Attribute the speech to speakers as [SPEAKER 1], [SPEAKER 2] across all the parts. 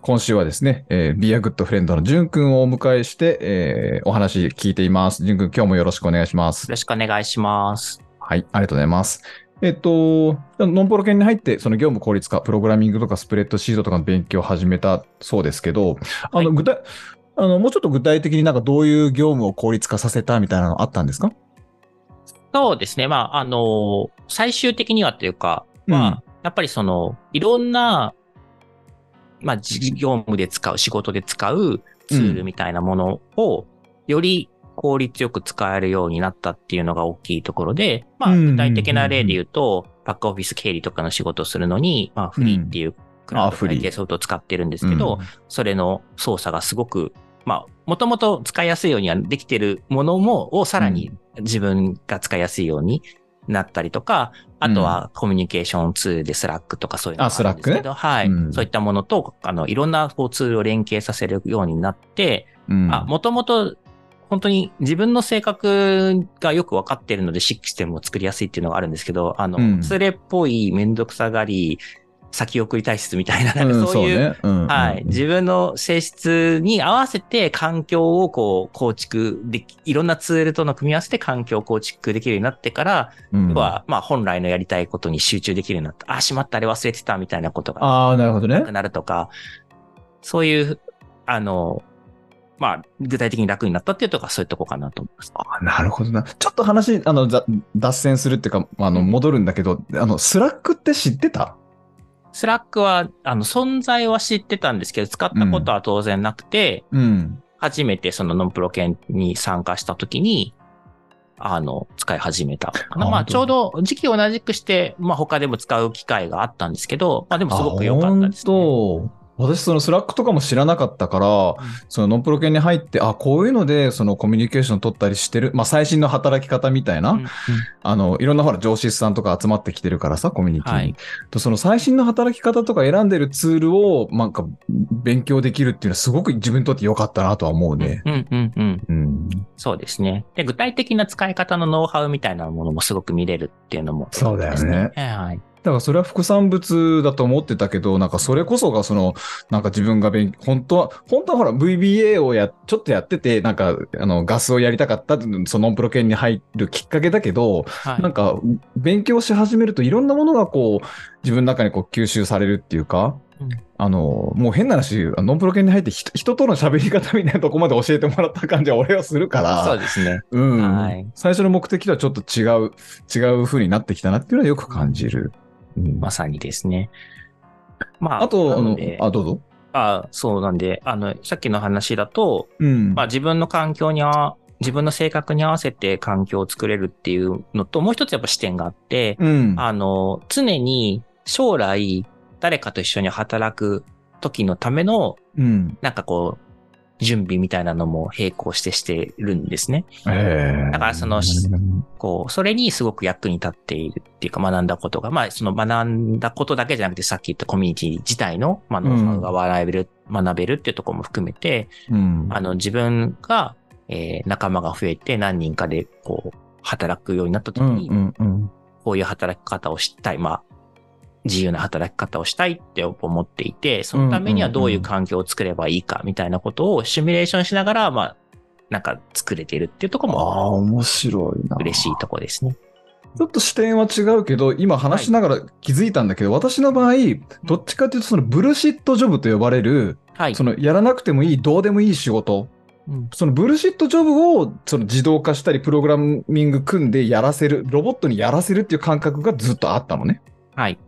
[SPEAKER 1] 今週はですね、えー、ビアグッドフレンドのジュン君をお迎えして、えー、お話聞いています。ジュン君、今日もよろしくお願いします
[SPEAKER 2] よ。ろしくお願いします。
[SPEAKER 1] はい、ありがとうございます。えっと、ノンプロ研に入って、その業務効率化、プログラミングとかスプレッドシートとかの勉強を始めたそうですけど、あの、
[SPEAKER 2] はい
[SPEAKER 1] 具体、あの、もうちょっと具体的になんかどういう業務を効率化させたみたいなのあったんですか？
[SPEAKER 2] そうですね。まあ、あの、最終的にはというか、まあ、やっぱりその、いろんな、まあ、事業務で使う、仕事で使うツールみたいなものを、より効率よく使えるようになったっていうのが大きいところで、まあ、
[SPEAKER 1] うん
[SPEAKER 2] 具体的な例で言うと、バックオフィス経理とかの仕事をするのに、まあ、フリーっていうクラウド
[SPEAKER 1] あフリー。
[SPEAKER 2] 会計ソフトを使ってるんですけど、それの操作がすごく、まあ、もともと使いやすいようにはできてるものも、をさらに自分が使いやすいようになったりとか、あとはコミュニケーションツールでスラックとかそういうのがあるんですけど、はい、
[SPEAKER 1] うん。
[SPEAKER 2] そういったものと、あの、いろんなこうツールを連携させるようになって、もともと本当に自分の性格がよくわかってるのでシステムを作りやすいっていうのがあるんですけど、あの、
[SPEAKER 1] うん。
[SPEAKER 2] ツレっぽいめんどくさがり、先送り体質みたいな、なん
[SPEAKER 1] うん
[SPEAKER 2] かそういう、はい。自分の性質に合わせて環境をこう構築でき、いろんなツールとの組み合わせて環境を構築できるようになってから、
[SPEAKER 1] うん
[SPEAKER 2] 要は、まあ本来のやりたいことに集中できるようになった。あ、しまった、あれ忘れてたみたいなことが
[SPEAKER 1] ああ、なるほどね
[SPEAKER 2] なるとか、そういう、あの、まあ、具体的に楽になったっていうところがそういうとこかなと思います。
[SPEAKER 1] あなるほどな。ちょっと話、あの、ざ脱線するっていうか、あの、戻るんだけど、あの、スラックって知ってた？
[SPEAKER 2] スラックは、あの、存在は知ってたんですけど、使ったことは当然なくて、
[SPEAKER 1] うん。
[SPEAKER 2] 初めてそのノンプロ研に参加した時に、あの、使い始めたかな。まあ、ちょうど時期を同じくして、まあ、他でも使う機会があったんですけど、まあ、でもすごく良かったです、ね。
[SPEAKER 1] 私、そのスラックとかも知らなかったから、そのノンプロ研に入って、あ、こういうので、そのコミュニケーション取ったりしてる、まあ、最新の働き方みたいな、
[SPEAKER 2] うんうん
[SPEAKER 1] あの、いろんなほら、上司さんとか集まってきてるからさ、コミュニティに。
[SPEAKER 2] はい
[SPEAKER 1] とその最新の働き方とか選んでるツールを、なんか、勉強できるっていうのはすごく自分にとって良かったなとは思うね。
[SPEAKER 2] うんうんうん。
[SPEAKER 1] うん。
[SPEAKER 2] そうですね。で、具体的な使い方のノウハウみたいなものもすごく見れるっていうのも、
[SPEAKER 1] そうだよね
[SPEAKER 2] はい。
[SPEAKER 1] だからそれは副産物だと思ってたけど、なんかそれこそがその、なんか自分が勉本当は、本当はほら VBA をや、ちょっとやってて、なんか、あの、ガスをやりたかったそのノンプロ系に入るきっかけだけど、
[SPEAKER 2] はい。
[SPEAKER 1] なんか、勉強し始めるといろんなものがこう、自分の中にこう吸収されるっていうか、
[SPEAKER 2] うん
[SPEAKER 1] あの、もう変な話、ノンプロ系に入って人人との喋り方みたいなとこまで教えてもらった感じは俺はするから、
[SPEAKER 2] そうですね。
[SPEAKER 1] うん、
[SPEAKER 2] はい
[SPEAKER 1] 最初の目的とはちょっと違う、違う風になってきたなっていうのはよく感じる。うん
[SPEAKER 2] まさにですね。まあ、
[SPEAKER 1] あと、あのあ、どうぞ。
[SPEAKER 2] あそうなんで、あの、さっきの話だと、
[SPEAKER 1] うん。
[SPEAKER 2] まあ自分の環境にあ、自分の性格に合わせて環境を作れるっていうのと、もう一つやっぱ視点があって、
[SPEAKER 1] うん。
[SPEAKER 2] あの、常に将来誰かと一緒に働く時のための、
[SPEAKER 1] うん。
[SPEAKER 2] なんかこう、準備みたいなのも並行してしてるんですね。
[SPEAKER 1] ええ
[SPEAKER 2] だからそのこう、それにすごく役に立っているっていうか学んだことが、まあその学んだことだけじゃなくてさっき言ったコミュニティ自体の、まあ、ノウハウが学べる、学べるっていうところも含めて、
[SPEAKER 1] うん。
[SPEAKER 2] あの自分が、えー仲間が増えて何人かでこう、働くようになった時
[SPEAKER 1] うん
[SPEAKER 2] に、
[SPEAKER 1] うんうん。
[SPEAKER 2] こういう働き方をしたい、まあ、自由な働き方をしたいって思っていて、そのためにはどういう環境を作ればいいかみたいなことをシミュレーションしながら、まあ、なんか作れているっていうところ
[SPEAKER 1] ああ、
[SPEAKER 2] も
[SPEAKER 1] 面白いな。
[SPEAKER 2] 嬉しいところですね。
[SPEAKER 1] ちょっと視点は違うけど、今話しながら気づいたんだけど、私の場合、どっちかというと、そのブルシットジョブと呼ばれる、
[SPEAKER 2] はい。
[SPEAKER 1] そのやらなくてもいい、どうでもいい仕事。
[SPEAKER 2] うん
[SPEAKER 1] そのブルシットジョブをその自動化したり、プログラミング組んでやらせる、ロボットにやらせるっていう感覚がずっとあったのね。
[SPEAKER 2] はい。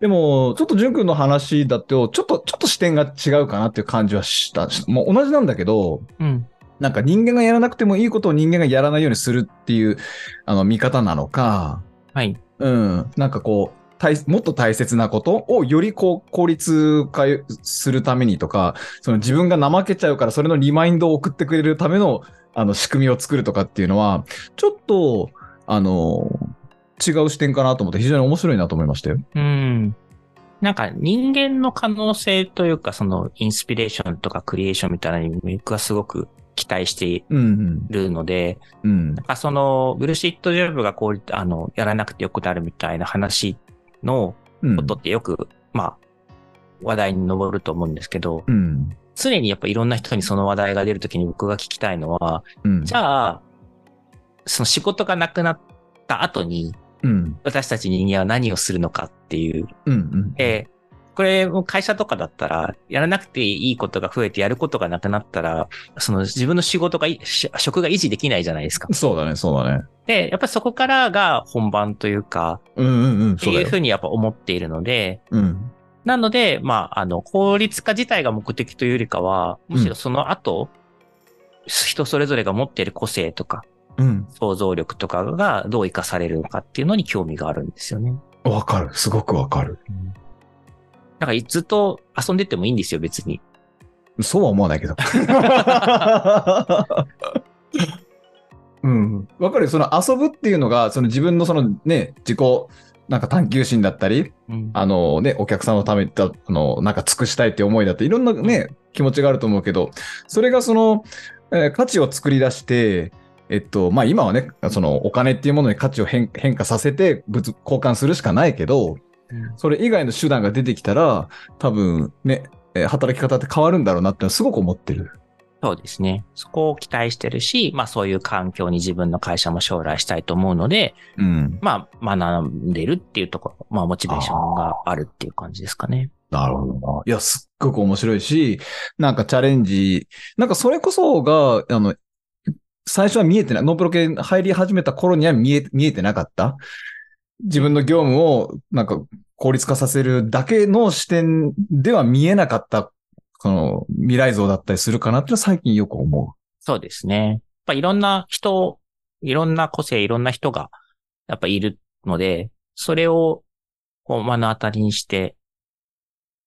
[SPEAKER 1] でも、ちょっと淳君の話だと、ちょっと、ちょっと視点が違うかなっていう感じはした。もう同じなんだけど、
[SPEAKER 2] うん。
[SPEAKER 1] なんか人間がやらなくてもいいことを人間がやらないようにするっていう、あの、見方なのか、
[SPEAKER 2] はい。
[SPEAKER 1] うん。なんかこう、大もっと大切なことをよりこう効率化するためにとか、その自分が怠けちゃうからそれのリマインドを送ってくれるためのあの仕組みを作るとかっていうのは、ちょっと、あの、違う視点かなと思って非常に面白いなと思いましたよ。
[SPEAKER 2] うん。なんか人間の可能性というか、そのインスピレーションとかクリエーションみたいなのに僕はすごく期待してい
[SPEAKER 1] うん
[SPEAKER 2] るので、
[SPEAKER 1] うん。うん。
[SPEAKER 2] なんかそのブルシットジョブがこう、あの、やらなくてよくなるみたいな話の
[SPEAKER 1] うん
[SPEAKER 2] ことってよく、まあ、話題に上ると思うんですけど、
[SPEAKER 1] うん。
[SPEAKER 2] 常にやっぱいろんな人にその話題が出るときに僕が聞きたいのは、
[SPEAKER 1] うん。
[SPEAKER 2] じゃあ、その仕事がなくなった後に、
[SPEAKER 1] うん。
[SPEAKER 2] 私たち人間は何をするのかっていう。
[SPEAKER 1] うん。うん。
[SPEAKER 2] で、これも会社とかだったら、やらなくていいことが増えてやることがなくなったら、その自分の仕事が職が維持できないじゃないですか。
[SPEAKER 1] そうだね、そうだね。
[SPEAKER 2] で、やっぱりそこからが本番というか、
[SPEAKER 1] うんうんうん。
[SPEAKER 2] って
[SPEAKER 1] そう
[SPEAKER 2] いうふうにやっぱ思っているので、
[SPEAKER 1] うん。
[SPEAKER 2] なので、まあ、あの、効率化自体が目的というよりかは、むしろその後、人それぞれが持っている個性とか、
[SPEAKER 1] うん。
[SPEAKER 2] 想像力とかがどう活かされるのかっていうのに興味があるんですよね。
[SPEAKER 1] わかる。すごくわかる。
[SPEAKER 2] だからずっと遊んでてもいいんですよ、別に。
[SPEAKER 1] そうは思わないけど。うん。わかるよ。その遊ぶっていうのが、その自分のそのね、自己、なんか探求心だったり、
[SPEAKER 2] うん
[SPEAKER 1] あのね、お客さんのためだ、あの、なんか尽くしたいって思いだって、いろんなね、気持ちがあると思うけど、それがその、えー価値を作り出して、えっと、まあ今はね、そのお金っていうものに価値を変変化させて、物、交換するしかないけど、それ以外の手段が出てきたら、多分ね、えー働き方って変わるんだろうなってのはすごく思ってる。
[SPEAKER 2] そうですね。そこを期待してるし、まあそういう環境に自分の会社も将来したいと思うので、
[SPEAKER 1] うん。
[SPEAKER 2] まあ学んでるっていうところ、まあモチベーションがあるっていう感じですかね。
[SPEAKER 1] なるほどな。いや、すっごく面白いし、なんかチャレンジ、なんかそれこそが、あの、最初は見えてない、ノープロ系入り始めた頃には見え、見えてなかった。自分の業務をなんか効率化させるだけの視点では見えなかった、その未来像だったりするかなって最近よく思
[SPEAKER 2] そうですね。やっぱいろんな人、いろんな個性、いろんな人がやっぱいるので、それをこう目の当たりにして、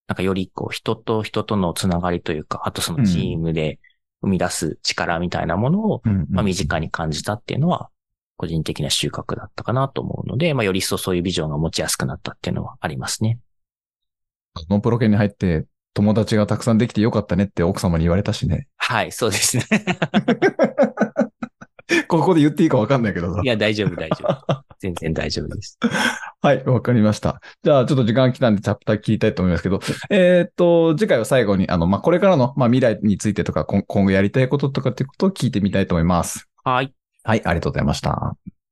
[SPEAKER 2] なんかよりこう人と人とのつながりというか、あとそのチームで生み出す力みたいなものを、まあ、身近に感じたっていうのは、個人的な収穫だったかなと思うので、まあ、より一層そういうビジョンが持ちやすくなったっていうのはありますね。
[SPEAKER 1] ノープロ系に入って友達がたくさんできてよかったねって奥様に言われたしね。
[SPEAKER 2] はい、そうですね。
[SPEAKER 1] ここで言っていいかわかんないけどさ
[SPEAKER 2] い。や、大丈夫、大丈夫。全然大丈夫です。
[SPEAKER 1] はい、わかりました。じゃあ、ちょっと時間来たんで、チャプター聞きたいと思いますけど、えーっと、次回は最後に、あの、まあ、これからの、まあ、未来についてとか、今今後やりたいこととかっていうことを聞いてみたいと思います。
[SPEAKER 2] はい。
[SPEAKER 1] はい、ありがとうございました。